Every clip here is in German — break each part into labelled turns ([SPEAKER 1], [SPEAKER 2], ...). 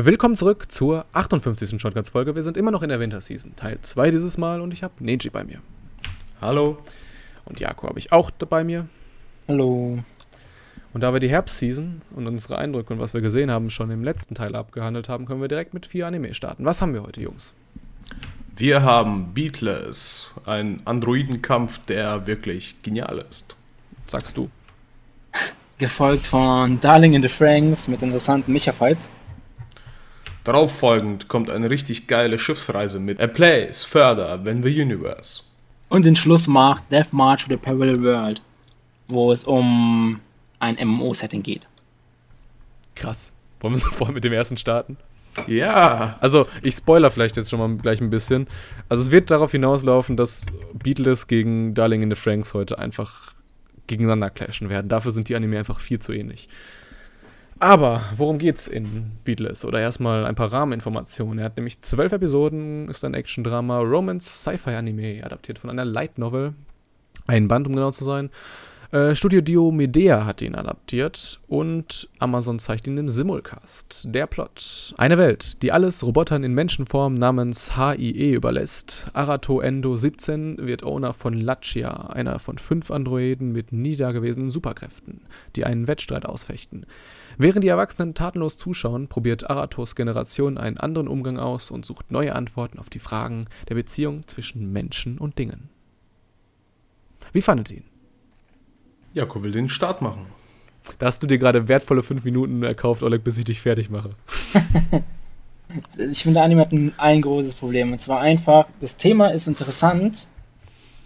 [SPEAKER 1] Willkommen zurück zur 58. Shotguns-Folge. Wir sind immer noch in der Winterseason, Teil 2 dieses Mal und ich habe Neji bei mir.
[SPEAKER 2] Hallo.
[SPEAKER 1] Und Jako habe ich auch bei mir.
[SPEAKER 3] Hallo.
[SPEAKER 1] Und da wir die Herbstseason und unsere Eindrücke und was wir gesehen haben schon im letzten Teil abgehandelt haben, können wir direkt mit vier Anime starten. Was haben wir heute, Jungs?
[SPEAKER 2] Wir haben Beatless, ein Androidenkampf, der wirklich genial ist.
[SPEAKER 1] Sagst du.
[SPEAKER 3] Gefolgt von Darling in the Franks mit interessanten Micha-Fights.
[SPEAKER 2] Darauf folgend kommt eine richtig geile Schiffsreise mit A Place Further Than the Universe.
[SPEAKER 3] Und den Schluss macht Death March to the Parallel World, wo es um ein MMO-Setting geht.
[SPEAKER 1] Krass. Wollen wir sofort mit dem ersten starten?
[SPEAKER 2] Ja.
[SPEAKER 1] Also, ich spoiler vielleicht jetzt schon mal gleich ein bisschen. Also, es wird darauf hinauslaufen, dass Beatles gegen Darling in the Franks heute einfach gegeneinander clashen werden. Dafür sind die Anime einfach viel zu ähnlich. Aber worum geht's in Beatles? Oder erstmal ein paar Rahmeninformationen. Er hat nämlich zwölf Episoden, ist ein Action-Drama, Romance-Sci-Fi-Anime, adaptiert von einer Light Novel. Ein Band, um genau zu sein. Äh, Studio Dio Medea hat ihn adaptiert und Amazon zeigt ihn im Simulcast. Der Plot. Eine Welt, die alles Robotern in Menschenform namens HIE überlässt. Arato Endo 17 wird Owner von Lachia, einer von fünf Androiden mit nie dagewesenen Superkräften, die einen Wettstreit ausfechten. Während die Erwachsenen tatenlos zuschauen, probiert Aratos Generation einen anderen Umgang aus und sucht neue Antworten auf die Fragen der Beziehung zwischen Menschen und Dingen. Wie fandet ihr ihn?
[SPEAKER 2] Jako will den Start machen.
[SPEAKER 1] Da hast du dir gerade wertvolle fünf Minuten erkauft, Oleg, bis ich dich fertig mache.
[SPEAKER 3] ich finde, Anime hat ein, ein großes Problem. Und zwar einfach, das Thema ist interessant,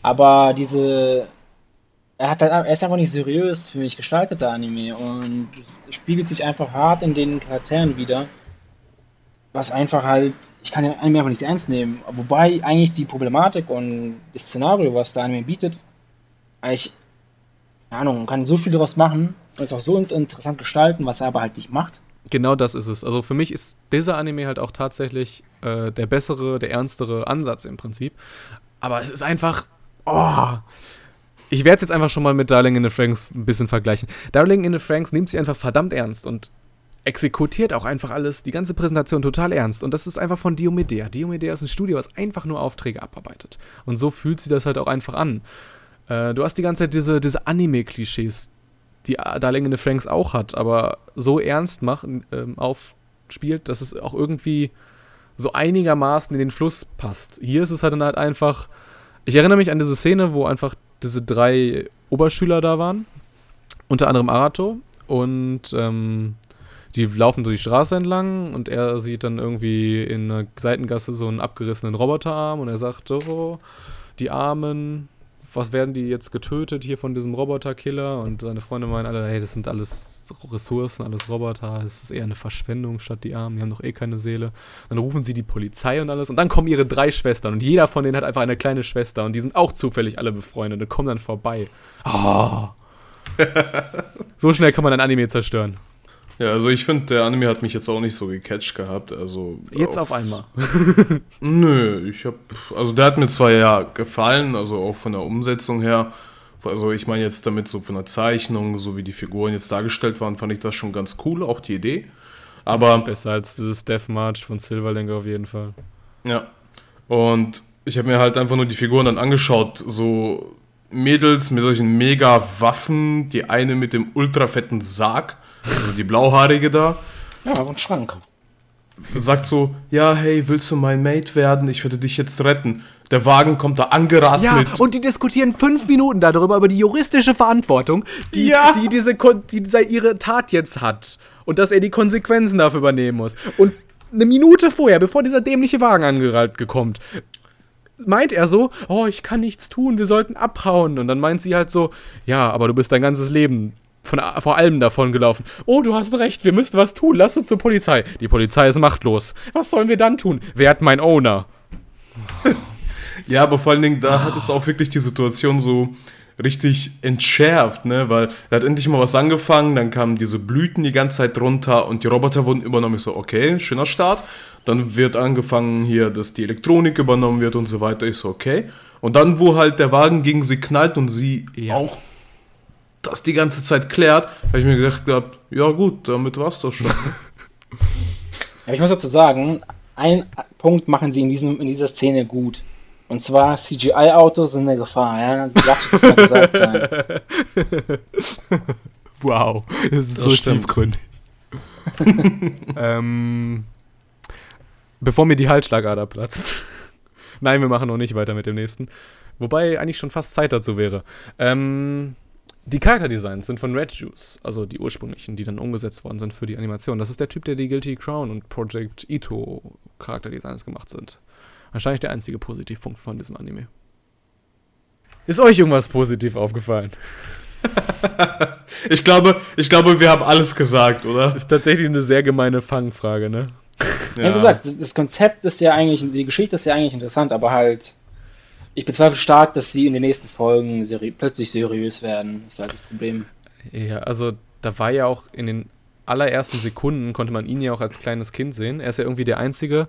[SPEAKER 3] aber diese. Er, hat halt, er ist einfach nicht seriös für mich gestaltet, der Anime. Und es spiegelt sich einfach hart in den Charakteren wieder. Was einfach halt. Ich kann den Anime einfach nicht ernst nehmen. Wobei eigentlich die Problematik und das Szenario, was der Anime bietet, eigentlich keine Ahnung, man kann so viel daraus machen und es auch so interessant gestalten, was er aber halt nicht macht.
[SPEAKER 1] Genau das ist es. Also für mich ist dieser Anime halt auch tatsächlich äh, der bessere, der ernstere Ansatz im Prinzip. Aber es ist einfach. Oh! Ich werde es jetzt einfach schon mal mit Darling in the Franks ein bisschen vergleichen. Darling in the Franks nimmt sie einfach verdammt ernst und exekutiert auch einfach alles, die ganze Präsentation total ernst. Und das ist einfach von Diomedea. Diomedea ist ein Studio, was einfach nur Aufträge abarbeitet. Und so fühlt sie das halt auch einfach an. Äh, du hast die ganze Zeit diese, diese Anime-Klischees, die Darling in the Franks auch hat, aber so ernst machen, ähm, aufspielt, dass es auch irgendwie so einigermaßen in den Fluss passt. Hier ist es halt dann halt einfach. Ich erinnere mich an diese Szene, wo einfach diese drei Oberschüler da waren. Unter anderem Arato. Und ähm, die laufen so die Straße entlang und er sieht dann irgendwie in einer Seitengasse so einen abgerissenen Roboterarm und er sagt so, die Armen, was werden die jetzt getötet hier von diesem Roboterkiller? Und seine Freunde meinen alle, hey, das sind alles Ressourcen, alles Roboter, es ist eher eine Verschwendung statt die Armen, die haben doch eh keine Seele. Dann rufen sie die Polizei und alles und dann kommen ihre drei Schwestern und jeder von denen hat einfach eine kleine Schwester und die sind auch zufällig alle befreundet und kommen dann vorbei. Oh. so schnell kann man ein Anime zerstören.
[SPEAKER 2] Ja, also ich finde, der Anime hat mich jetzt auch nicht so gecatcht gehabt. Also
[SPEAKER 1] jetzt auf, auf einmal.
[SPEAKER 2] Nö, ich hab, also der hat mir zwar ja gefallen, also auch von der Umsetzung her. Also ich meine jetzt damit so von der Zeichnung, so wie die Figuren jetzt dargestellt waren, fand ich das schon ganz cool, auch die Idee. Aber
[SPEAKER 1] besser als dieses Death March von Silverlink auf jeden Fall.
[SPEAKER 2] Ja. Und ich habe mir halt einfach nur die Figuren dann angeschaut, so Mädels mit solchen mega Waffen, die eine mit dem ultra fetten Sarg also die blauhaarige da.
[SPEAKER 3] Ja, dem Schrank.
[SPEAKER 2] Sagt so, ja, hey, willst du mein Mate werden? Ich würde dich jetzt retten. Der Wagen kommt da angerast
[SPEAKER 1] ja,
[SPEAKER 2] mit.
[SPEAKER 1] und die diskutieren fünf Minuten darüber, über die juristische Verantwortung, die, ja. die diese die ihre Tat jetzt hat. Und dass er die Konsequenzen dafür übernehmen muss. Und eine Minute vorher, bevor dieser dämliche Wagen angerannt kommt, meint er so, oh, ich kann nichts tun, wir sollten abhauen. Und dann meint sie halt so, ja, aber du bist dein ganzes Leben von, vor allem davon gelaufen. Oh, du hast recht, wir müssen was tun. Lass uns zur Polizei. Die Polizei ist machtlos. Was sollen wir dann tun? Wer hat mein Owner?
[SPEAKER 2] ja, aber vor allen Dingen, da hat es auch wirklich die Situation so richtig entschärft, ne? Weil er hat endlich mal was angefangen, dann kamen diese Blüten die ganze Zeit runter und die Roboter wurden übernommen. Ich so, okay, schöner Start. Dann wird angefangen hier, dass die Elektronik übernommen wird und so weiter. Ich so, okay. Und dann, wo halt der Wagen gegen sie knallt und sie ja. auch das die ganze Zeit klärt, habe ich mir gedacht, gehabt, ja gut, damit war es doch schon.
[SPEAKER 3] Ja, ich muss dazu sagen, einen Punkt machen sie in, diesem, in dieser Szene gut. Und zwar CGI-Autos sind eine Gefahr, ja. Lass mich das mal gesagt sein.
[SPEAKER 1] wow, das ist
[SPEAKER 2] Das
[SPEAKER 1] so
[SPEAKER 2] stimmt.
[SPEAKER 1] tiefgründig. ähm, bevor mir die Halsschlagader platzt. Nein, wir machen noch nicht weiter mit dem nächsten. Wobei eigentlich schon fast Zeit dazu wäre. Ähm, die Charakterdesigns sind von Red Juice, also die ursprünglichen, die dann umgesetzt worden sind für die Animation. Das ist der Typ, der die Guilty Crown und Project Ito Charakterdesigns gemacht sind. Wahrscheinlich der einzige Positivpunkt von diesem Anime. Ist euch irgendwas positiv aufgefallen?
[SPEAKER 2] Ich glaube, ich glaube, wir haben alles gesagt, oder?
[SPEAKER 1] Ist tatsächlich eine sehr gemeine Fangfrage, ne?
[SPEAKER 3] Ja. Wie gesagt, das, das Konzept ist ja eigentlich, die Geschichte ist ja eigentlich interessant, aber halt, ich bezweifle stark, dass sie in den nächsten Folgen seri plötzlich seriös werden. Das ist halt das Problem.
[SPEAKER 1] Ja, also da war ja auch in den allerersten Sekunden, konnte man ihn ja auch als kleines Kind sehen. Er ist ja irgendwie der Einzige,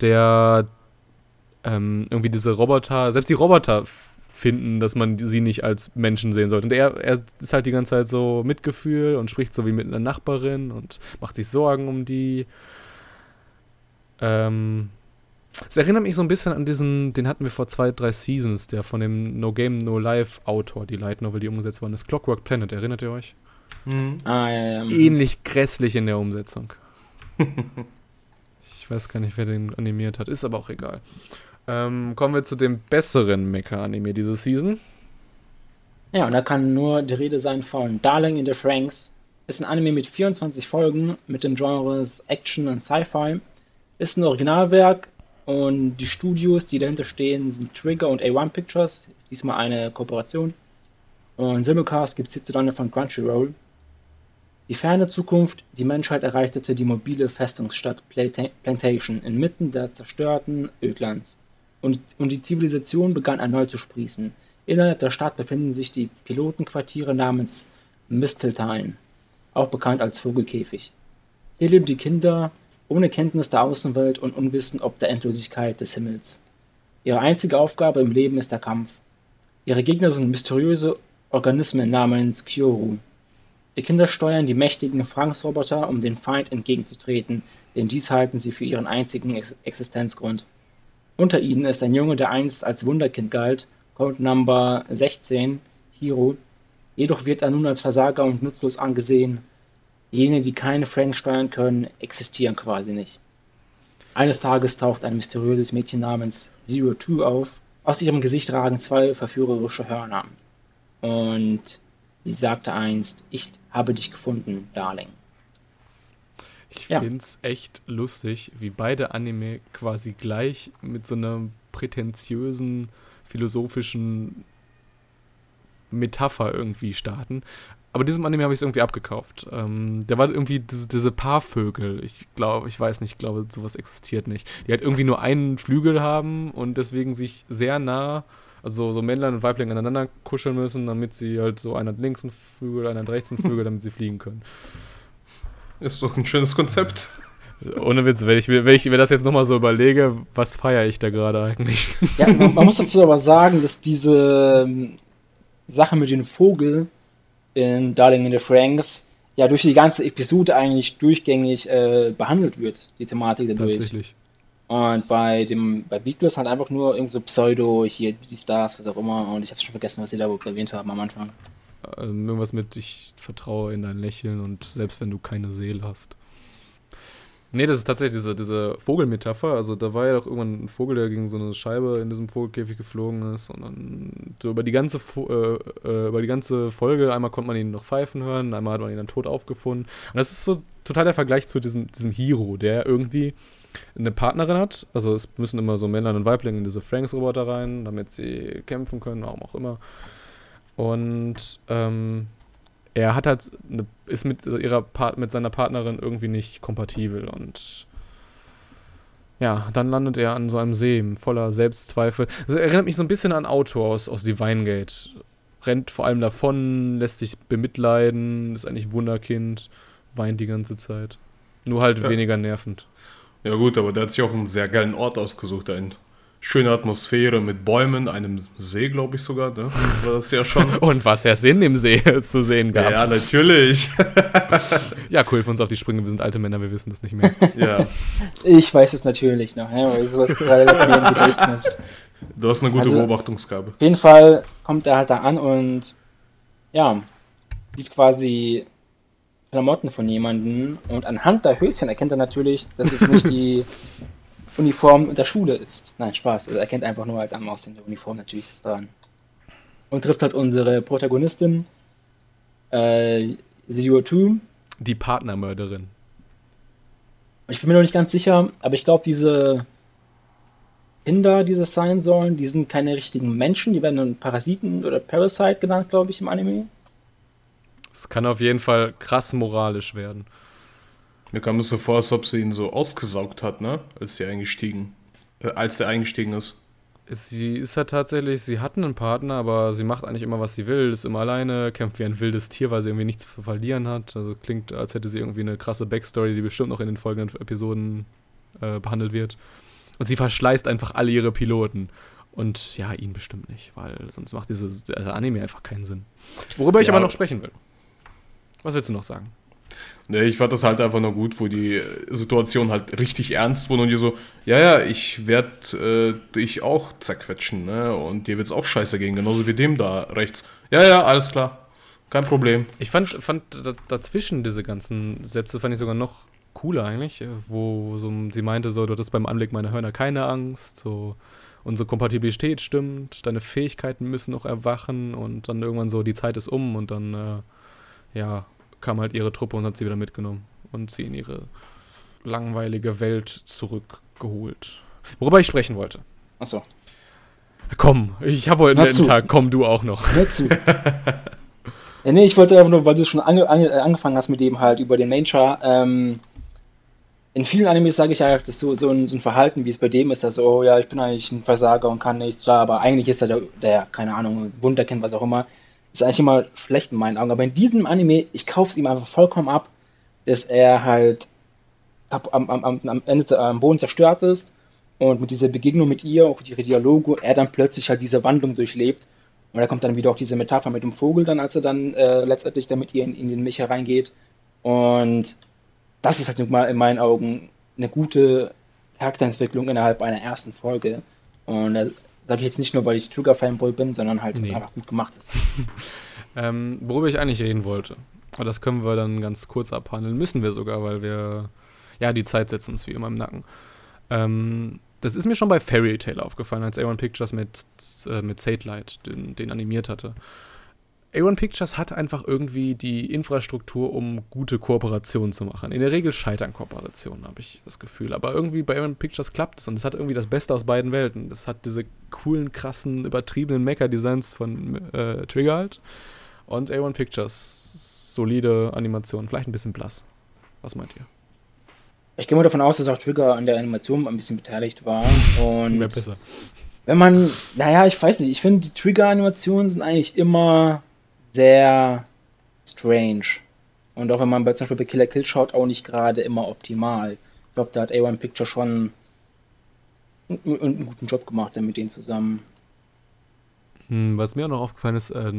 [SPEAKER 1] der ähm, irgendwie diese Roboter, selbst die Roboter finden, dass man sie nicht als Menschen sehen sollte. Und er, er ist halt die ganze Zeit so Mitgefühl und spricht so wie mit einer Nachbarin und macht sich Sorgen um die. Ähm, es erinnert mich so ein bisschen an diesen, den hatten wir vor zwei, drei Seasons, der von dem No Game, No Life Autor, die Light Novel, die umgesetzt worden ist. Clockwork Planet, erinnert ihr euch?
[SPEAKER 2] Mhm.
[SPEAKER 3] Ah, ja, ja.
[SPEAKER 1] Ähnlich grässlich in der Umsetzung. ich weiß gar nicht, wer den animiert hat, ist aber auch egal. Ähm, kommen wir zu dem besseren Mecha-Anime diese Season.
[SPEAKER 3] Ja, und da kann nur die Rede sein von Darling in the Franks. Ist ein Anime mit 24 Folgen mit den Genres Action und Sci-Fi. Ist ein Originalwerk und die Studios, die dahinter stehen, sind Trigger und A1 Pictures. Ist diesmal eine Kooperation. Und Simulcast gibt es hierzulande von Crunchyroll. Die ferne Zukunft, die Menschheit erreichte die mobile Festungsstadt Plantation inmitten der zerstörten Ödlands. Und, und die Zivilisation begann erneut zu sprießen. Innerhalb der Stadt befinden sich die Pilotenquartiere namens Misteltein, auch bekannt als Vogelkäfig. Hier leben die Kinder ohne Kenntnis der Außenwelt und unwissend ob der Endlosigkeit des Himmels. Ihre einzige Aufgabe im Leben ist der Kampf. Ihre Gegner sind mysteriöse Organismen namens Kyoru. Die Kinder steuern die mächtigen Franks-Roboter, um den Feind entgegenzutreten, denn dies halten sie für ihren einzigen Ex Existenzgrund. Unter ihnen ist ein Junge, der einst als Wunderkind galt, Code Number 16, Hiro. Jedoch wird er nun als Versager und nutzlos angesehen. Jene, die keine Franks steuern können, existieren quasi nicht. Eines Tages taucht ein mysteriöses Mädchen namens Zero Two auf. Aus ihrem Gesicht ragen zwei verführerische Hörner. Und sie sagte einst, ich habe dich gefunden, Darling.
[SPEAKER 1] Ich
[SPEAKER 3] Ja.
[SPEAKER 1] find's echt lustig, wie beide Anime quasi gleich mit so einer prätentiösen, philosophischen Metapher irgendwie starten. Aber diesem Anime habe ich es irgendwie abgekauft. Ähm, da war irgendwie diese, diese Paarvögel. Ich glaube, ich weiß nicht, ich glaube, sowas existiert nicht. Die halt irgendwie nur einen Flügel haben und deswegen sich sehr nah, also so Männlein und Weiblein aneinander kuscheln müssen, damit sie halt so einer hat links einen Flügel, einer hat rechts einen Flügel, damit sie fliegen können.
[SPEAKER 2] Ist doch ein schönes Konzept.
[SPEAKER 1] Ohne Witz, wenn ich, mir- wenn ich mir das jetzt nochmal so überlege, was feiere ich da gerade eigentlich?
[SPEAKER 3] Ja, man, man muss dazu aber sagen, dass diese ähm, Sache mit dem Vogel in Darling in the Franks ja durch die ganze Episode eigentlich durchgängig äh, behandelt wird, die Thematik dadurch.
[SPEAKER 1] Tatsächlich.
[SPEAKER 3] Und bei dem bei Beatles halt einfach nur irgend so Pseudo, hier die Stars, was auch immer. Und ich habe schon vergessen, was sie da erwähnt haben am Anfang.
[SPEAKER 1] Ähm, irgendwas mit, ich vertraue in dein Lächeln und selbst wenn du keine Seele hast. Nee, das ist tatsächlich diese, diese Vogelmetapher. Also da war ja doch irgendwann ein Vogel, der gegen so eine Scheibe in diesem Vogelkäfig geflogen ist. Und dann so über die ganze äh, äh, über die ganze Folge, einmal konnte man ihn noch pfeifen hören, einmal hat man ihn dann tot aufgefunden. Und das ist so total der Vergleich zu diesem, diesem Hero, der irgendwie eine Partnerin hat. Also es müssen immer so Männer und Weiblinge in diese Franks-Roboter rein, damit sie kämpfen können, warum auch immer. Und ähm, er hat halt eine, ist mit ihrer Part, mit seiner Partnerin irgendwie nicht kompatibel und ja, dann landet er an so einem See voller Selbstzweifel. Das erinnert mich so ein bisschen an Auto aus, aus Divine Gate. Rennt vor allem davon, lässt sich bemitleiden, ist eigentlich Wunderkind, weint die ganze Zeit. Nur halt
[SPEAKER 2] Ja.
[SPEAKER 1] weniger nervend.
[SPEAKER 2] Ja gut, aber der hat sich auch einen sehr geilen Ort ausgesucht, ein Schöne Atmosphäre mit Bäumen, einem See, glaube ich sogar, ne? War das ja schon.
[SPEAKER 1] Und was ja Sinn im See zu sehen gab.
[SPEAKER 2] Ja, natürlich.
[SPEAKER 1] ja, cool, für uns auf die Sprünge, wir sind alte Männer, wir wissen das nicht mehr.
[SPEAKER 2] ja.
[SPEAKER 3] Ich weiß es natürlich noch, weil sowas gerade mir im Gedächtnis.
[SPEAKER 2] Du hast eine gute also, Beobachtungsgabe.
[SPEAKER 3] Auf jeden Fall kommt er halt da an und ja, sieht quasi Klamotten von jemandem und anhand der Höschen erkennt er natürlich, dass es nicht die Uniform der Schule ist. Nein, Spaß. Er erkennt einfach nur halt am Aussehen der Uniform, natürlich ist es dran. Und trifft halt unsere Protagonistin, äh, Zero Two.
[SPEAKER 1] Die Partnermörderin.
[SPEAKER 3] Ich bin mir noch nicht ganz sicher, aber ich glaube, diese Kinder, die das sein sollen, die sind keine richtigen Menschen, die werden dann Parasiten oder Parasite genannt, glaube ich, im Anime.
[SPEAKER 1] Es kann auf jeden Fall krass moralisch werden.
[SPEAKER 2] Mir kam es so vor, als ob sie ihn so ausgesaugt hat, ne? Als sie eingestiegen, äh, als er eingestiegen ist.
[SPEAKER 1] Sie ist halt tatsächlich, sie hat einen Partner, aber sie macht eigentlich immer, was sie will, ist immer alleine, kämpft wie ein wildes Tier, weil sie irgendwie nichts zu verlieren hat. Also klingt, als hätte sie irgendwie eine krasse Backstory, die bestimmt noch in den folgenden Episoden äh, behandelt wird. Und sie verschleißt einfach alle ihre Piloten. Und ja, ihn bestimmt nicht, weil sonst macht dieses also Anime einfach keinen Sinn. Worüber ich aber noch sprechen will. Was willst du noch sagen?
[SPEAKER 2] Nee, ich fand das halt einfach nur gut, wo die Situation halt richtig ernst wurde und die so, ja, ja, ich werde äh, dich auch zerquetschen, ne? Und dir wird's auch scheiße gehen, genauso wie dem da rechts. Ja, ja, alles klar. Kein Problem.
[SPEAKER 1] Ich fand, fand dazwischen diese ganzen Sätze, fand ich sogar noch cooler eigentlich, wo so, sie meinte so, du hattest beim Anblick meiner Hörner keine Angst, so unsere Kompatibilität stimmt, deine Fähigkeiten müssen noch erwachen und dann irgendwann so, die Zeit ist um und dann, äh, ja, kam halt ihre Truppe und hat sie wieder mitgenommen und sie in ihre langweilige Welt zurückgeholt. Worüber ich sprechen wollte.
[SPEAKER 3] Achso.
[SPEAKER 1] Komm, ich habe heute einen Tag, komm du auch noch.
[SPEAKER 3] Hör zu. ja, nee, ich wollte einfach nur, weil du schon ange, ange, angefangen hast mit dem halt über den Main-Char, ähm, in vielen Animes sage ich ja, dass so, so, ein, so ein Verhalten, wie es bei dem ist, dass so, oh ja, ich bin eigentlich ein Versager und kann nichts, klar, aber eigentlich ist er der, der keine Ahnung, Wunder kennt, was auch immer, ist eigentlich immer schlecht in meinen Augen. Aber in diesem Anime, ich kaufe es ihm einfach vollkommen ab, dass er halt am, am, am Ende am Boden zerstört ist und mit dieser Begegnung mit ihr, auch mit ihre Dialoge, er dann plötzlich halt diese Wandlung durchlebt. Und da kommt dann wieder auch diese Metapher mit dem Vogel dann, als er dann äh, letztendlich dann mit ihr in, in den Micha reingeht. Und das ist halt in meinen Augen eine gute Charakterentwicklung innerhalb einer ersten Folge. Und da Sage ich jetzt nicht nur, weil ich Trigger-Fanboy bin, sondern halt, nee. einfach gut gemacht ist.
[SPEAKER 1] ähm, worüber ich eigentlich reden wollte, aber das können wir dann ganz kurz abhandeln, müssen wir sogar, weil wir, ja, die Zeit setzt uns wie immer im Nacken. Ähm, das ist mir schon bei Fairy Tail aufgefallen, als A1 Pictures mit, äh, mit Satellite den, den animiert hatte. A1 Pictures hat einfach irgendwie die Infrastruktur, um gute Kooperationen zu machen. In der Regel scheitern Kooperationen, habe ich das Gefühl. Aber irgendwie bei A1 Pictures klappt es und es hat irgendwie das Beste aus beiden Welten. Es hat diese coolen, krassen, übertriebenen Mecha-Designs von äh, Trigger halt und A1 Pictures solide Animation, vielleicht ein bisschen blass. Was meint ihr?
[SPEAKER 3] Ich gehe mal davon aus, dass auch Trigger an der Animation ein bisschen beteiligt war. Und Mehr besser. Wenn man, naja, ich weiß nicht, ich finde, die Trigger-Animationen sind eigentlich immer sehr strange. Und auch wenn man bei, zum Beispiel bei Killer Kill schaut, auch nicht gerade immer optimal. Ich glaube, da hat A1 Picture schon einen, einen, guten Job gemacht mit denen zusammen.
[SPEAKER 1] Hm, was mir auch noch aufgefallen ist, äh,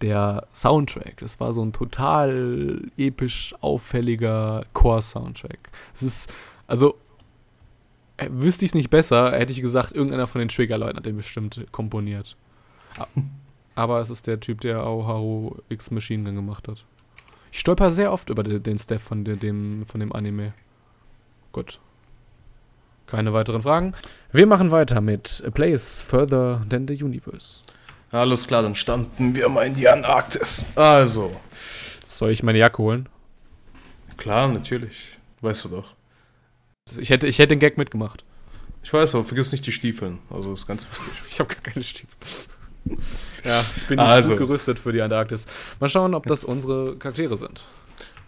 [SPEAKER 1] der Soundtrack. Das war so ein total episch auffälliger Core-Soundtrack. Es ist, also, äh, wüsste ich es nicht besser, hätte ich gesagt, irgendeiner von den Trigger-Leuten hat den bestimmt komponiert. Aber es ist der Typ, der Aoharu X Machine Gun gemacht hat. Ich stolper sehr oft über den, den Staff von dem, von dem Anime. Gut. Keine weiteren Fragen. Wir machen weiter mit A Place Further Than the Universe.
[SPEAKER 2] Alles klar, dann standen wir mal in die Antarktis. Also.
[SPEAKER 1] Soll ich meine Jacke holen?
[SPEAKER 2] Klar, natürlich. Weißt du doch.
[SPEAKER 1] Ich hätte, ich hätte den Gag mitgemacht.
[SPEAKER 2] Ich weiß, aber vergiss nicht die Stiefeln. Also ist ganz wichtig.
[SPEAKER 1] Ich habe gar keine Stiefel. Ja, ich bin nicht also. gut gerüstet für die Antarktis. Mal schauen, ob das unsere Charaktere sind.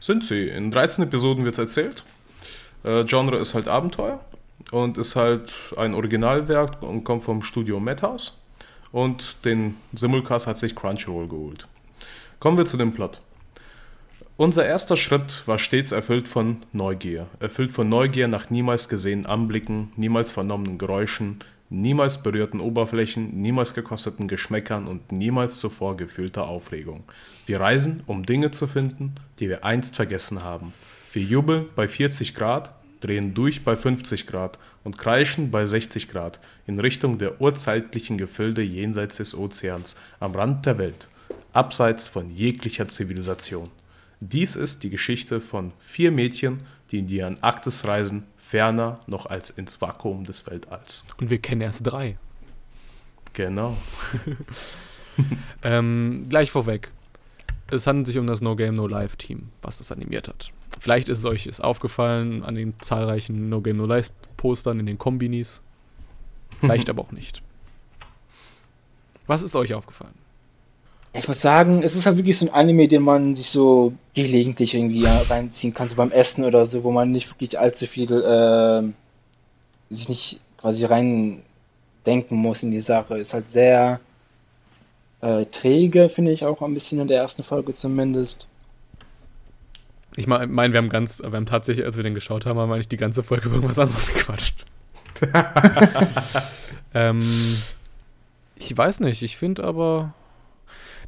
[SPEAKER 2] Sind sie. In 13 Episoden wird es erzählt. Äh, Genre ist halt Abenteuer und ist halt ein Originalwerk und kommt vom Studio Madhouse. Und den Simulcast hat sich Crunchyroll geholt. Kommen wir zu dem Plot. Unser erster Schritt war stets erfüllt von Neugier. Erfüllt von Neugier nach niemals gesehenen Anblicken, niemals vernommenen Geräuschen, niemals berührten Oberflächen, niemals gekosteten Geschmäckern und niemals zuvor gefühlter Aufregung. Wir reisen, um Dinge zu finden, die wir einst vergessen haben. Wir jubeln bei 40 Grad, drehen durch bei 50 Grad und kreischen bei 60 Grad in Richtung der urzeitlichen Gefilde jenseits des Ozeans, am Rand der Welt, abseits von jeglicher Zivilisation. Dies ist die Geschichte von vier Mädchen, die in die Antarktis reisen, ferner noch als ins Vakuum des Weltalls.
[SPEAKER 1] Und wir kennen erst drei.
[SPEAKER 2] Genau.
[SPEAKER 1] ähm, gleich vorweg. Es handelt sich um das No Game No Life Team, was das animiert hat. Vielleicht ist es euch ist aufgefallen an den zahlreichen No Game No Life Postern in den Kombinis. Vielleicht aber auch nicht. Was ist euch aufgefallen?
[SPEAKER 3] Ich muss sagen, es ist halt wirklich so ein Anime, den man sich so gelegentlich irgendwie reinziehen kann, so beim Essen oder so, wo man nicht wirklich allzu viel äh, sich nicht quasi rein denken muss in die Sache. Ist halt sehr äh, träge, finde ich auch ein bisschen in der ersten Folge zumindest.
[SPEAKER 1] Ich meine, mein, wir haben ganz, wir haben tatsächlich, als wir den geschaut haben, haben wir eigentlich die ganze Folge über irgendwas anderes gequatscht. ähm, ich weiß nicht, ich finde aber,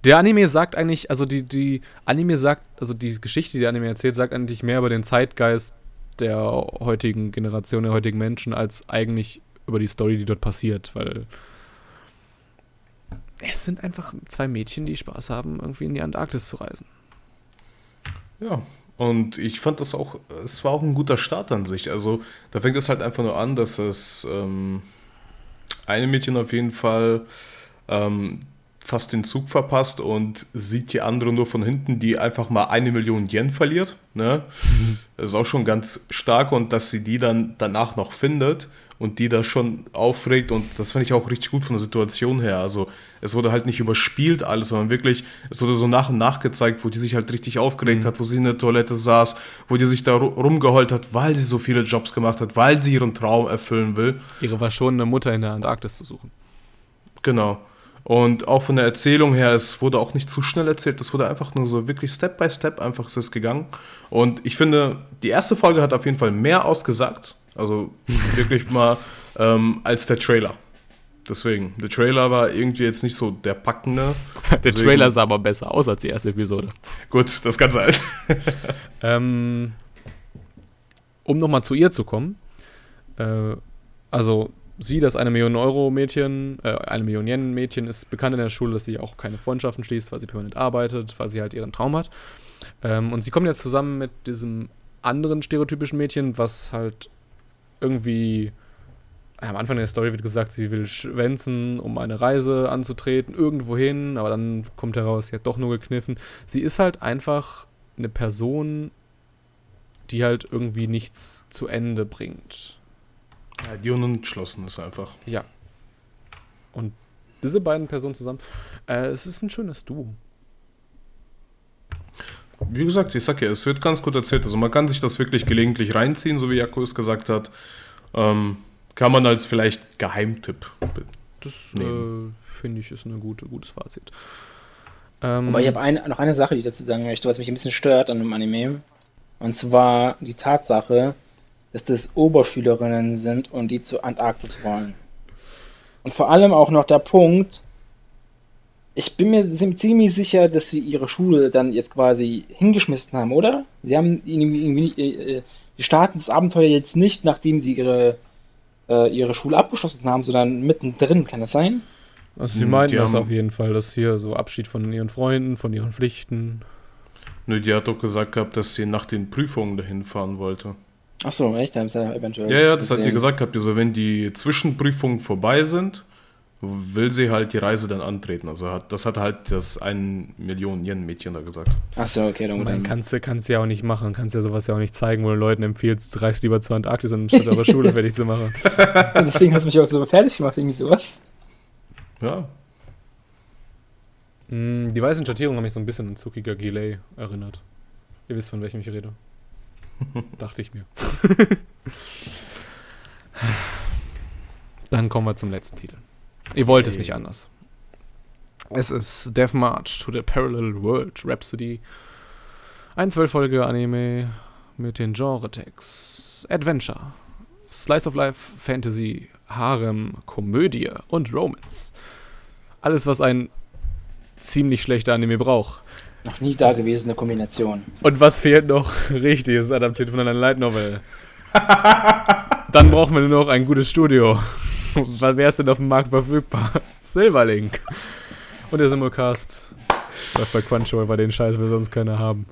[SPEAKER 1] der Anime sagt eigentlich, also die, die Anime sagt, also die Geschichte, die der Anime erzählt, sagt eigentlich mehr über den Zeitgeist der heutigen Generation, der heutigen Menschen, als eigentlich über die Story, die dort passiert, weil es sind einfach zwei Mädchen, die Spaß haben, irgendwie in die Antarktis zu reisen.
[SPEAKER 2] Ja, und ich fand das auch, es war auch ein guter Start an sich. Also da fängt es halt einfach nur an, dass es ähm, eine Mädchen auf jeden Fall ähm, fast den Zug verpasst und sieht die andere nur von hinten, die einfach mal eine Million Yen verliert. Ne? Mhm. Das ist auch schon ganz stark und dass sie die dann danach noch findet und die da schon aufregt und das fand ich auch richtig gut von der Situation her. Also es wurde halt nicht überspielt alles, sondern wirklich, es wurde so nach und nach gezeigt, wo die sich halt richtig aufgeregt mhm. hat, wo sie in der Toilette saß, wo die sich da rumgeheult hat, weil sie so viele Jobs gemacht hat, weil sie ihren Traum erfüllen will.
[SPEAKER 1] Ihre war schon eine Mutter in der Antarktis zu suchen.
[SPEAKER 2] Genau. Und auch von der Erzählung her, es wurde auch nicht zu schnell erzählt, es wurde einfach nur so wirklich Step by Step einfach ist es gegangen. Und ich finde, die erste Folge hat auf jeden Fall mehr ausgesagt, also wirklich mal, ähm, als der Trailer. Deswegen, der Trailer war irgendwie jetzt nicht so der packende.
[SPEAKER 1] der Deswegen, Trailer sah aber besser aus als die erste Episode.
[SPEAKER 2] Gut, das kann sein.
[SPEAKER 1] ähm, um nochmal zu ihr zu kommen, äh, also sie, das eine Million Euro Mädchen, äh, eine Million Yen Mädchen, ist bekannt in der Schule, dass sie auch keine Freundschaften schließt, weil sie permanent arbeitet, weil sie halt ihren Traum hat. Ähm, und sie kommen jetzt zusammen mit diesem anderen stereotypischen Mädchen, was halt irgendwie am Anfang der Story wird gesagt, sie will schwänzen, um eine Reise anzutreten, irgendwo hin, aber dann kommt heraus, sie hat doch nur gekniffen. Sie ist halt einfach eine Person, die halt irgendwie nichts zu Ende bringt.
[SPEAKER 2] Ja, die unentschlossen ist einfach.
[SPEAKER 1] Ja. Und diese beiden Personen zusammen, äh, es ist ein schönes Duo.
[SPEAKER 2] Wie gesagt, ich sag ja, es wird ganz gut erzählt. Also man kann sich das wirklich gelegentlich reinziehen, so wie Jaco es gesagt hat. Ähm, kann man als vielleicht Geheimtipp
[SPEAKER 1] Das äh, finde ich ist ein gute, gutes Fazit.
[SPEAKER 3] Ähm, Aber ich habe ein, noch eine Sache, die ich dazu sagen möchte, was mich ein bisschen stört an dem Anime. Und zwar die Tatsache, dass das Oberschülerinnen sind und die zur Antarktis wollen. Und vor allem auch noch der Punkt, ich bin mir ziemlich sicher, dass sie ihre Schule dann jetzt quasi hingeschmissen haben, oder? Sie haben irgendwie, äh, die starten das Abenteuer jetzt nicht, nachdem sie ihre, äh, ihre Schule abgeschlossen haben, sondern mittendrin, kann das sein?
[SPEAKER 1] Also sie hm, meinen das auf jeden Fall, dass hier so Abschied von ihren Freunden, von ihren Pflichten.
[SPEAKER 2] Nö, die hat doch gesagt gehabt, dass sie nach den Prüfungen dahin fahren wollte.
[SPEAKER 3] Ach so, echt? Haben sie eventuell.
[SPEAKER 2] Ja, ja, das hat ihr gesagt gehabt. Also, wenn die Zwischenprüfungen vorbei sind, will sie halt die Reise dann antreten. Also hat, das hat halt das 1 Million Yen-Mädchen da gesagt.
[SPEAKER 3] Ach so, okay.
[SPEAKER 1] Dann, dann kannst du kannst ja auch nicht machen, kannst ja sowas ja auch nicht zeigen, wo du Leuten empfiehlst, reist lieber zur Antarktis, anstatt eure Schule fertig zu machen.
[SPEAKER 3] Also deswegen hast du mich auch so fertig gemacht, irgendwie sowas.
[SPEAKER 2] Ja.
[SPEAKER 1] Hm, die weißen Schattierungen haben mich so ein bisschen an Tsukiga Gilei erinnert. Ihr wisst, von welchem ich rede. Dachte ich mir. Dann kommen wir zum letzten Titel. Ihr wollt hey. es nicht anders. Es ist Death March to the Parallel World Rhapsody. Ein zwölffolgiger Anime mit den Genre-Tags Adventure, Slice of Life, Fantasy, Harem, Komödie und Romance. Alles, was ein ziemlich schlechter Anime braucht.
[SPEAKER 3] Noch nie dagewesene Kombination.
[SPEAKER 1] Und was fehlt noch? Richtig, es ist adaptiert von einer Light Novel. Dann brauchen wir nur noch ein gutes Studio. Wer ist denn auf dem Markt verfügbar? Silverlink. Und der Simulcast läuft bei Crunchyroll, weil den Scheiß will sonst keiner haben.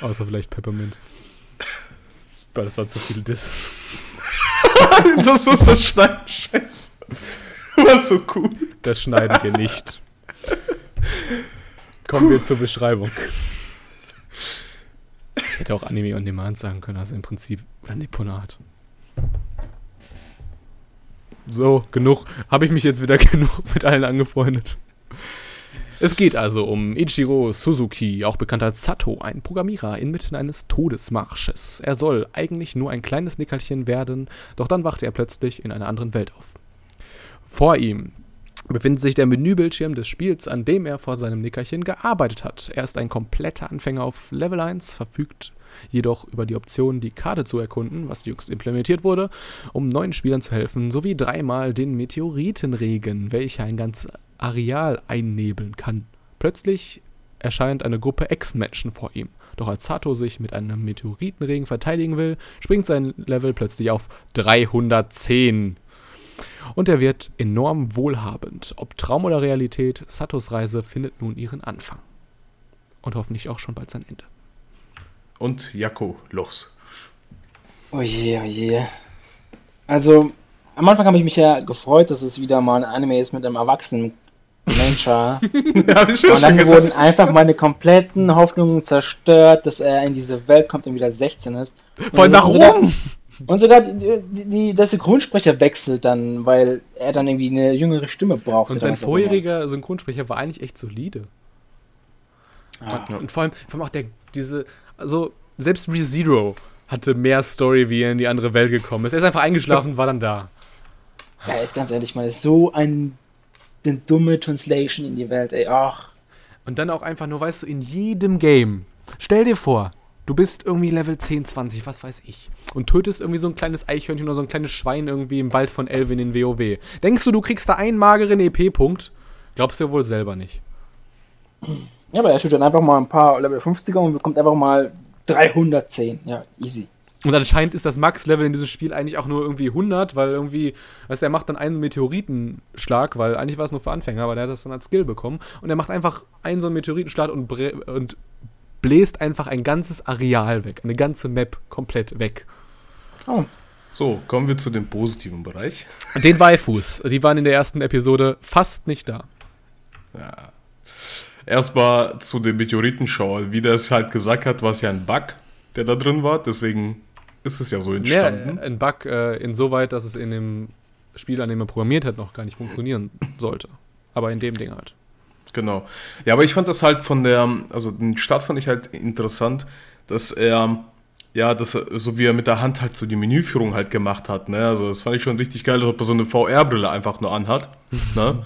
[SPEAKER 1] Außer vielleicht Peppermint. Weil das war zu viel Disses.
[SPEAKER 2] das muss das schneiden, scheiße. War so cool.
[SPEAKER 1] Das schneiden wir nicht. Kommen wir zur Beschreibung. Ich hätte auch Anime on Demand sagen können, also im Prinzip oder Nipponat. So, genug. Habe ich mich jetzt wieder genug mit allen angefreundet. Es geht also um Ichiro Suzuki, auch bekannt als Sato, ein Programmierer inmitten eines Todesmarsches. Er soll eigentlich nur ein kleines Nickerchen werden, doch dann wacht er plötzlich in einer anderen Welt auf. Vor ihm befindet sich der Menübildschirm des Spiels, an dem er vor seinem Nickerchen gearbeitet hat. Er ist ein kompletter Anfänger auf Level 1, verfügt jedoch über die Option, die Karte zu erkunden, was jüngst implementiert wurde, um neuen Spielern zu helfen, sowie dreimal den Meteoritenregen, welcher ein ganz Areal einnebeln kann. Plötzlich erscheint eine Gruppe Echsenmenschen vor ihm. Doch als Sato sich mit einem Meteoritenregen verteidigen will, springt sein Level plötzlich auf 310. Und er wird enorm wohlhabend. Ob Traum oder Realität, Satos Reise findet nun ihren Anfang. Und hoffentlich auch schon bald sein Ende.
[SPEAKER 2] Und Jakko, los.
[SPEAKER 3] Oh je, oh je. Also, am Anfang habe ich mich ja gefreut, dass es wieder mal ein Anime ist mit einem erwachsenen Nature. und dann wurden einfach meine kompletten Hoffnungen zerstört, dass er in diese Welt kommt und wieder 16 ist.
[SPEAKER 1] Vor allem warum?
[SPEAKER 3] Und sogar die, die, der Synchronsprecher wechselt dann, weil er dann irgendwie eine jüngere Stimme braucht.
[SPEAKER 1] Und sein vorheriger Synchronsprecher war eigentlich echt solide. Ah. Und, und, vor, allem, vor allem auch der, diese, also selbst ReZero hatte mehr Story, wie er in die andere Welt gekommen ist. Er ist einfach eingeschlafen und war dann da.
[SPEAKER 3] Ja, jetzt ganz ehrlich, mal, so ein eine dumme Translation in die Welt, ey, ach.
[SPEAKER 1] Und dann auch einfach nur, weißt du, in jedem Game, stell dir vor, du bist irgendwie Level 10, 20, was weiß ich, und tötest irgendwie so ein kleines Eichhörnchen oder so ein kleines Schwein irgendwie im Wald von Elvin in WoW. Denkst du, du kriegst da einen mageren EP-Punkt? Glaubst du ja wohl selber nicht.
[SPEAKER 3] Ja, aber er dann einfach mal ein paar Level 50er und bekommt einfach mal 310. Ja, easy.
[SPEAKER 1] Und anscheinend ist das Max-Level in diesem Spiel eigentlich auch nur irgendwie 100, weil irgendwie, weißt du, er macht dann einen Meteoritenschlag, weil eigentlich war es nur für Anfänger, aber der hat das dann als Skill bekommen. Und er macht einfach einen so einen Meteoritenschlag und, und bläst einfach ein ganzes Areal weg, eine ganze Map komplett weg.
[SPEAKER 2] Oh. So, kommen wir zu dem positiven Bereich.
[SPEAKER 1] Den Waifus, die waren in der ersten Episode fast nicht da.
[SPEAKER 2] Ja. Erstmal zu dem Meteoritenschauer. Wie der es halt gesagt hat, war es ja ein Bug, der da drin war. Deswegen ist es ja so entstanden.
[SPEAKER 1] Ja, ein Bug äh, insoweit, dass es in dem Spiel, an dem er programmiert hat, noch gar nicht funktionieren sollte. Aber in dem Ding halt.
[SPEAKER 2] Genau. Ja, aber ich fand das halt von der, also den Start fand ich halt interessant, dass er, ja, dass er, so wie er mit der Hand halt so die Menüführung halt gemacht hat, ne? Also das fand ich schon richtig geil, dass er so eine VR-Brille einfach nur anhat, ne?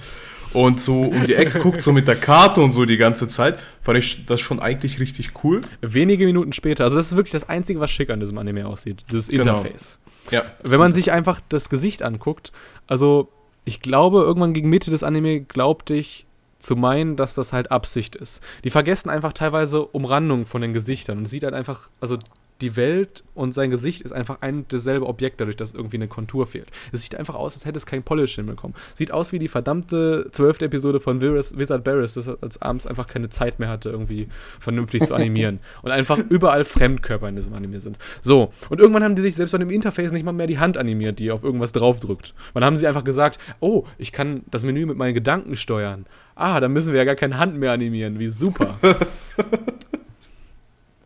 [SPEAKER 2] und so um die Ecke guckt, so mit der Karte und so die ganze Zeit, fand ich das schon eigentlich richtig cool.
[SPEAKER 1] Wenige Minuten später, also das ist wirklich das Einzige, was schick an diesem Anime aussieht, das genau. Interface.
[SPEAKER 2] Genau.
[SPEAKER 1] Ja. Wenn man sich einfach das Gesicht anguckt, also ich glaube, irgendwann gegen Mitte des Anime glaubte ich zu meinen, dass das halt Absicht ist. Die vergessen einfach teilweise Umrandungen von den Gesichtern und sieht halt einfach, also die Welt und sein Gesicht ist einfach ein dasselbe Objekt, dadurch, dass irgendwie eine Kontur fehlt. Es sieht einfach aus, als hätte es kein Polish hinbekommen. Sieht aus wie die verdammte zwölfte Episode von Wizard Barris, das als abends einfach keine Zeit mehr hatte, irgendwie vernünftig zu animieren. und einfach überall Fremdkörper in diesem Anime sind. So, und irgendwann haben die sich selbst bei dem Interface nicht mal mehr die Hand animiert, die auf irgendwas draufdrückt. Dann haben sie einfach gesagt, oh, ich kann das Menü mit meinen Gedanken steuern. Ah, dann müssen wir ja gar keine Hand mehr animieren. Wie super.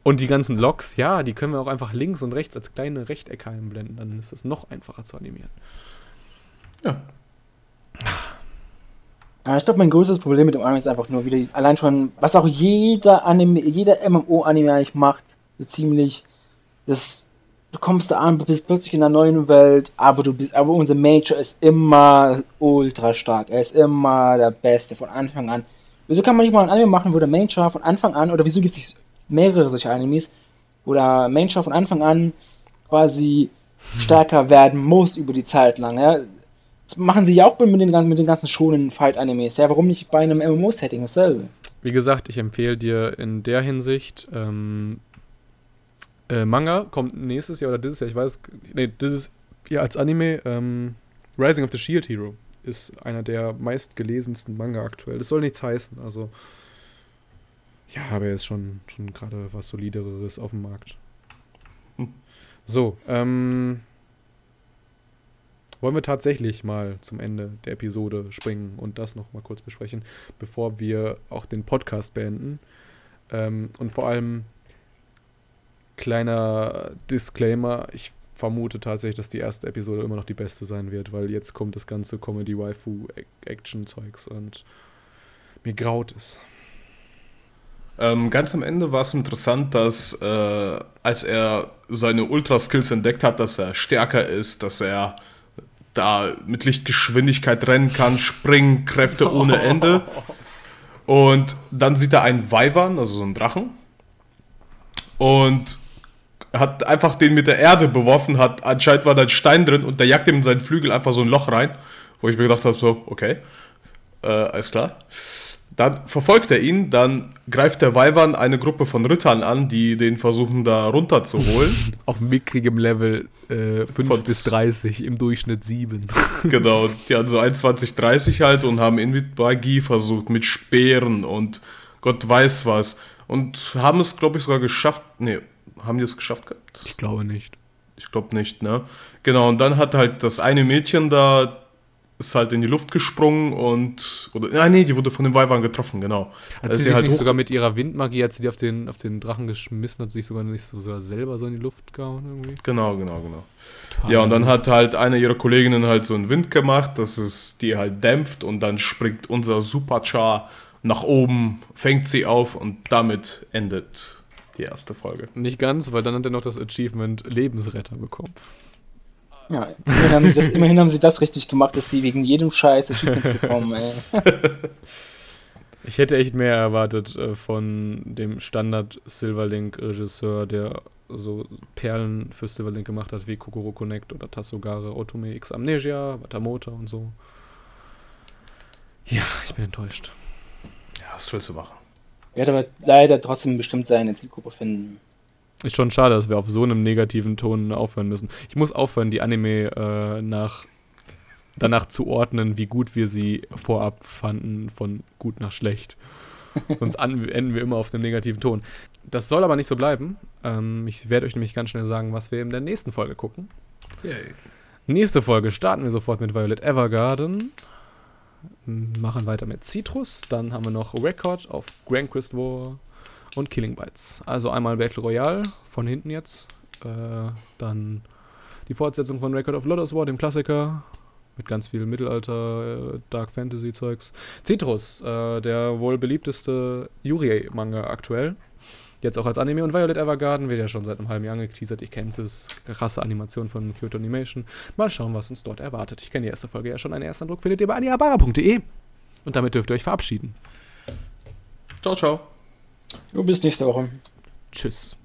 [SPEAKER 1] Und die ganzen Loks, ja, die können wir auch einfach links und rechts als kleine Rechtecke einblenden. Dann ist das noch einfacher zu animieren.
[SPEAKER 3] Ja. Ja, ich glaube, mein größtes Problem mit dem Anime ist einfach nur wieder allein schon, was auch jeder Anime, jeder MMO-Anime eigentlich macht, so ziemlich, das, du kommst da an, du bist plötzlich in einer neuen Welt, aber du bist, aber unser Major ist immer ultra stark, er ist immer der Beste von Anfang an. Wieso kann man nicht mal ein Anime machen, wo der Major von Anfang an, oder wieso gibt es mehrere solcher Animes, wo der Mensch von Anfang an quasi stärker werden muss über die Zeit lang. Ja? Das machen sie ja auch mit den, mit den ganzen schonen Fight-Animes. Ja, warum nicht bei einem MMO-Setting dasselbe?
[SPEAKER 1] Wie gesagt, ich empfehle dir in der Hinsicht ähm, äh, Manga kommt nächstes Jahr oder dieses Jahr, ich weiß, nee, dieses Jahr als Anime ähm, Rising of the Shield Hero ist einer der meistgelesensten Manga aktuell. Das soll nichts heißen, also ja, aber er ist schon, schon gerade was solideres auf dem Markt. Hm. So, ähm, wollen wir tatsächlich mal zum Ende der Episode springen und das noch mal kurz besprechen, bevor wir auch den Podcast beenden. Ähm, und vor allem kleiner Disclaimer, ich vermute tatsächlich, dass die erste Episode immer noch die beste sein wird, weil jetzt kommt das ganze Comedy-Waifu-Action-Zeugs und mir graut es.
[SPEAKER 2] Ähm, ganz am Ende war es interessant, dass äh, als er seine Ultra-Skills entdeckt hat, dass er stärker ist, dass er da mit Lichtgeschwindigkeit rennen kann, springen, Kräfte ohne Ende. Und dann sieht er einen Weibern, also so einen Drachen. Und hat einfach den mit der Erde beworfen, hat anscheinend war da ein Stein drin und der jagt ihm in seinen Flügel einfach so ein Loch rein, wo ich mir gedacht habe, so, okay, äh, alles klar. Dann verfolgt er ihn, dann greift der Weibern eine Gruppe von Rittern an, die den versuchen da runterzuholen.
[SPEAKER 1] Auf mickrigem Level äh, 5 von bis 30, im Durchschnitt 7.
[SPEAKER 2] genau, die hatten so 21, 30 halt und haben ihn mit Magie versucht, mit Speeren und Gott weiß was. Und haben es, glaube ich, sogar geschafft. Nee, haben die es geschafft gehabt?
[SPEAKER 1] Ich glaube nicht.
[SPEAKER 2] Ich glaube nicht, ne? Genau, und dann hat halt das eine Mädchen da ist halt in die Luft gesprungen und. Oder, ah, nee, die wurde von dem Weibern getroffen, genau.
[SPEAKER 1] Hat sie, sie sich halt nicht sogar mit ihrer Windmagie, als sie die auf den, auf den Drachen geschmissen hat, sich sogar nicht so selber so in die Luft gehauen irgendwie?
[SPEAKER 2] Genau, genau, genau. Total. Ja, und dann hat halt eine ihrer Kolleginnen halt so einen Wind gemacht, dass es die halt dämpft und dann springt unser Superchar nach oben, fängt sie auf und damit endet die erste Folge.
[SPEAKER 1] Nicht ganz, weil dann hat er noch das Achievement Lebensretter bekommen.
[SPEAKER 3] Ja, immerhin haben, sie das, immerhin haben sie das richtig gemacht, dass sie wegen jedem Scheiß Achievements bekommen, ey.
[SPEAKER 1] Ich hätte echt mehr erwartet äh, von dem Standard-Silverlink-Regisseur, der so Perlen für Silverlink gemacht hat, wie Kokoro Connect oder Tassogare, Otome X Amnesia, Watamota und so. Ja, ich bin enttäuscht.
[SPEAKER 2] Ja, was willst du machen?
[SPEAKER 3] Wird aber leider trotzdem bestimmt seine Zielgruppe finden.
[SPEAKER 1] Ist schon schade, dass wir auf so einem negativen Ton aufhören müssen. Ich muss aufhören, die Anime äh, nach, danach zu ordnen, wie gut wir sie vorab fanden, von gut nach schlecht. Sonst enden wir immer auf einem negativen Ton. Das soll aber nicht so bleiben. Ähm, ich werde euch nämlich ganz schnell sagen, was wir in der nächsten Folge gucken. Yay. Nächste Folge starten wir sofort mit Violet Evergarden. Machen weiter mit Citrus. Dann haben wir noch Record auf Grand Quest War und Killing Bites. Also einmal Battle Royale von hinten jetzt. Äh, dann die Fortsetzung von Record of Lotus War, dem Klassiker. Mit ganz viel Mittelalter, äh, Dark Fantasy Zeugs. Citrus, äh, der wohl beliebteste Yuri-Manga aktuell. Jetzt auch als Anime. Und Violet Evergarden wird ja schon seit einem halben Jahr angeteasert. Ich kenne es. Krasse Animation von Kyoto Animation. Mal schauen, was uns dort erwartet. Ich kenne die erste Folge ja schon. Einen ersten Eindruck findet ihr bei anihabara.de. Und damit dürft ihr euch verabschieden.
[SPEAKER 2] Ciao, ciao.
[SPEAKER 3] Du bis nächste Woche.
[SPEAKER 1] Tschüss.